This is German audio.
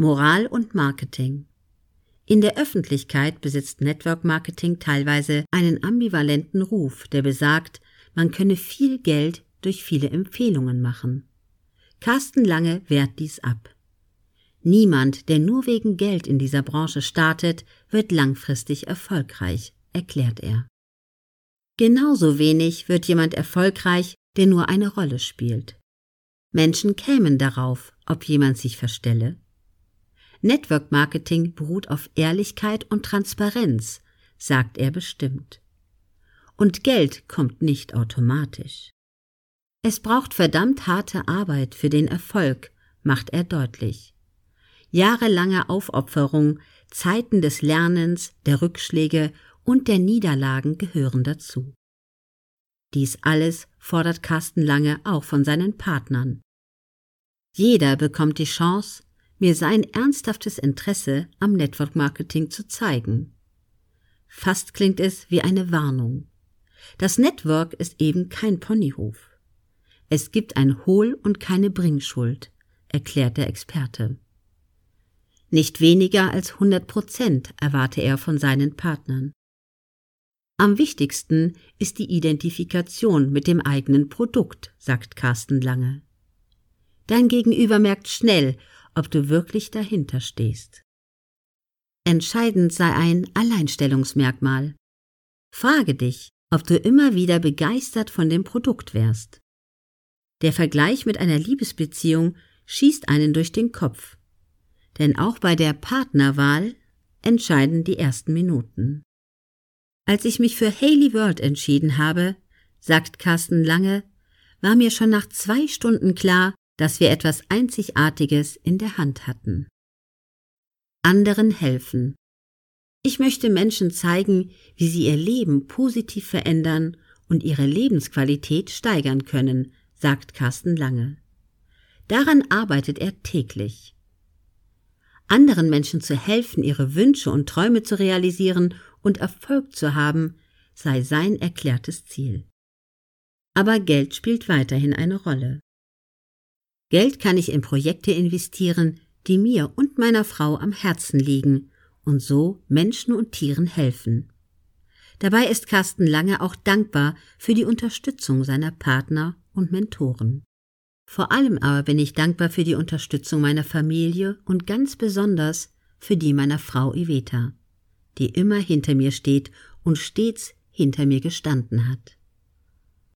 Moral und Marketing. In der Öffentlichkeit besitzt Network Marketing teilweise einen ambivalenten Ruf, der besagt, man könne viel Geld durch viele Empfehlungen machen. Carsten Lange wehrt dies ab. Niemand, der nur wegen Geld in dieser Branche startet, wird langfristig erfolgreich, erklärt er. Genauso wenig wird jemand erfolgreich, der nur eine Rolle spielt. Menschen kämen darauf, ob jemand sich verstelle. Network Marketing beruht auf Ehrlichkeit und Transparenz, sagt er bestimmt. Und Geld kommt nicht automatisch. Es braucht verdammt harte Arbeit für den Erfolg, macht er deutlich. Jahrelange Aufopferung, Zeiten des Lernens, der Rückschläge und der Niederlagen gehören dazu. Dies alles fordert Carsten Lange auch von seinen Partnern. Jeder bekommt die Chance, mir sein ernsthaftes Interesse am Network Marketing zu zeigen. Fast klingt es wie eine Warnung. Das Network ist eben kein Ponyhof. Es gibt ein Hohl und keine Bringschuld, erklärt der Experte. Nicht weniger als 100 Prozent erwarte er von seinen Partnern. Am wichtigsten ist die Identifikation mit dem eigenen Produkt, sagt Carsten Lange. Dein Gegenüber merkt schnell, ob du wirklich dahinter stehst. Entscheidend sei ein Alleinstellungsmerkmal. Frage dich, ob du immer wieder begeistert von dem Produkt wärst. Der Vergleich mit einer Liebesbeziehung schießt einen durch den Kopf. Denn auch bei der Partnerwahl entscheiden die ersten Minuten. Als ich mich für Haley World entschieden habe, sagt Carsten Lange, war mir schon nach zwei Stunden klar, dass wir etwas Einzigartiges in der Hand hatten. Anderen helfen. Ich möchte Menschen zeigen, wie sie ihr Leben positiv verändern und ihre Lebensqualität steigern können, sagt Carsten Lange. Daran arbeitet er täglich. Anderen Menschen zu helfen, ihre Wünsche und Träume zu realisieren und Erfolg zu haben, sei sein erklärtes Ziel. Aber Geld spielt weiterhin eine Rolle. Geld kann ich in Projekte investieren, die mir und meiner Frau am Herzen liegen und so Menschen und Tieren helfen. Dabei ist Carsten Lange auch dankbar für die Unterstützung seiner Partner und Mentoren. Vor allem aber bin ich dankbar für die Unterstützung meiner Familie und ganz besonders für die meiner Frau Iveta die immer hinter mir steht und stets hinter mir gestanden hat.